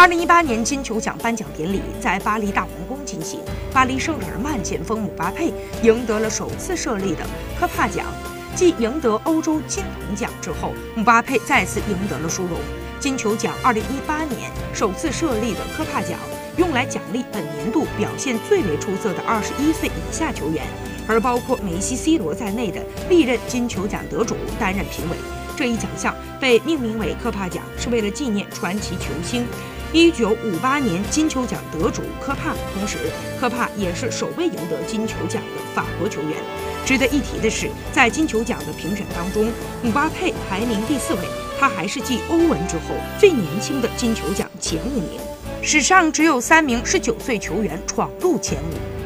二零一八年金球奖颁奖典礼在巴黎大皇宫进行，巴黎圣日耳曼前锋姆巴佩赢得了首次设立的科帕奖。继赢得欧洲金童奖之后，姆巴佩再次赢得了殊荣。金球奖二零一八年首次设立的科帕奖，用来奖励本年度表现最为出色的二十一岁以下球员，而包括梅西、C 罗在内的历任金球奖得主担任评委。这一奖项被命名为科帕奖，是为了纪念传奇球星。一九五八年金球奖得主科帕，同时科帕也是首位赢得金球奖的法国球员。值得一提的是，在金球奖的评选当中，姆巴佩排名第四位，他还是继欧文之后最年轻的金球奖前五名。史上只有三名十九岁球员闯入前五。